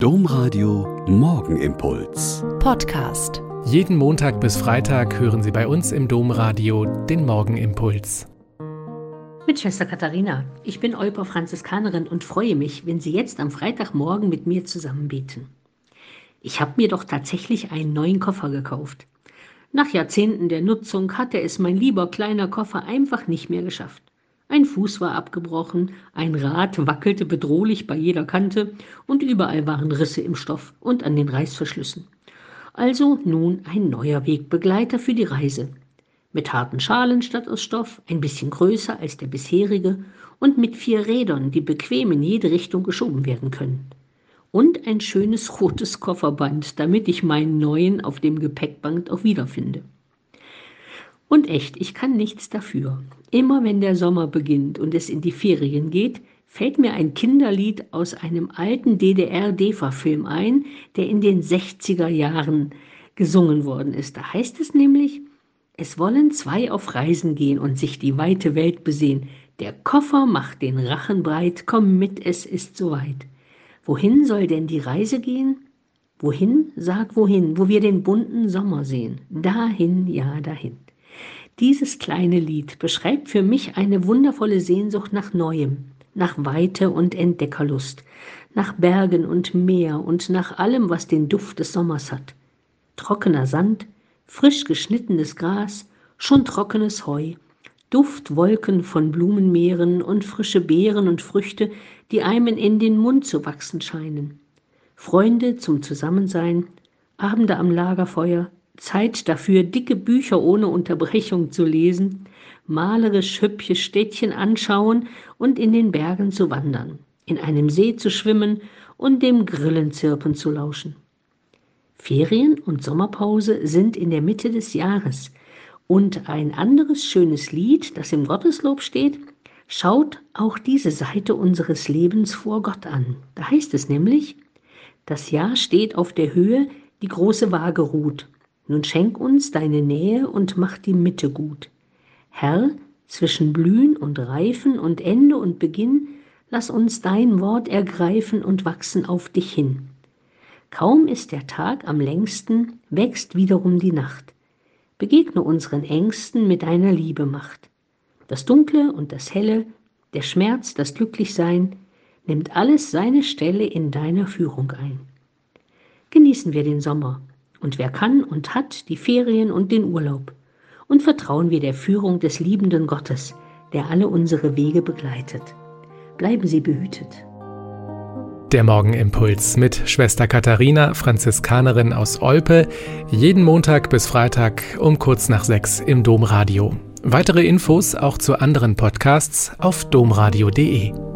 Domradio Morgenimpuls. Podcast. Jeden Montag bis Freitag hören Sie bei uns im Domradio den Morgenimpuls. Mit Schwester Katharina. Ich bin Olper Franziskanerin und freue mich, wenn Sie jetzt am Freitagmorgen mit mir zusammen beten. Ich habe mir doch tatsächlich einen neuen Koffer gekauft. Nach Jahrzehnten der Nutzung hatte es mein lieber kleiner Koffer einfach nicht mehr geschafft. Ein Fuß war abgebrochen, ein Rad wackelte bedrohlich bei jeder Kante und überall waren Risse im Stoff und an den Reißverschlüssen. Also nun ein neuer Wegbegleiter für die Reise. Mit harten Schalen statt aus Stoff, ein bisschen größer als der bisherige und mit vier Rädern, die bequem in jede Richtung geschoben werden können. Und ein schönes rotes Kofferband, damit ich meinen neuen auf dem Gepäckband auch wiederfinde. Und echt, ich kann nichts dafür. Immer wenn der Sommer beginnt und es in die Ferien geht, fällt mir ein Kinderlied aus einem alten DDR-DEFA-Film ein, der in den 60er Jahren gesungen worden ist. Da heißt es nämlich, es wollen zwei auf Reisen gehen und sich die weite Welt besehen. Der Koffer macht den Rachen breit, komm mit, es ist soweit. Wohin soll denn die Reise gehen? Wohin? Sag wohin, wo wir den bunten Sommer sehen. Dahin, ja, dahin. Dieses kleine Lied beschreibt für mich eine wundervolle Sehnsucht nach Neuem, nach Weite und Entdeckerlust, nach Bergen und Meer und nach allem, was den Duft des Sommers hat. Trockener Sand, frisch geschnittenes Gras, schon trockenes Heu, Duftwolken von Blumenmeeren und frische Beeren und Früchte, die einem in den Mund zu wachsen scheinen. Freunde zum Zusammensein, Abende am Lagerfeuer, Zeit dafür, dicke Bücher ohne Unterbrechung zu lesen, malerisch hübsche Städtchen anschauen und in den Bergen zu wandern, in einem See zu schwimmen und dem Grillenzirpen zu lauschen. Ferien und Sommerpause sind in der Mitte des Jahres und ein anderes schönes Lied, das im Gotteslob steht, schaut auch diese Seite unseres Lebens vor Gott an. Da heißt es nämlich, das Jahr steht auf der Höhe, die große Waage ruht. Nun schenk uns deine Nähe und mach die Mitte gut. Herr, zwischen Blühen und Reifen und Ende und Beginn, lass uns dein Wort ergreifen und wachsen auf dich hin. Kaum ist der Tag am längsten, wächst wiederum die Nacht. Begegne unseren Ängsten mit deiner Liebe Macht. Das Dunkle und das Helle, der Schmerz, das Glücklichsein, nimmt alles seine Stelle in deiner Führung ein. Genießen wir den Sommer, und wer kann und hat die Ferien und den Urlaub. Und vertrauen wir der Führung des liebenden Gottes, der alle unsere Wege begleitet. Bleiben Sie behütet. Der Morgenimpuls mit Schwester Katharina, Franziskanerin aus Olpe, jeden Montag bis Freitag um kurz nach sechs im Domradio. Weitere Infos auch zu anderen Podcasts auf domradio.de.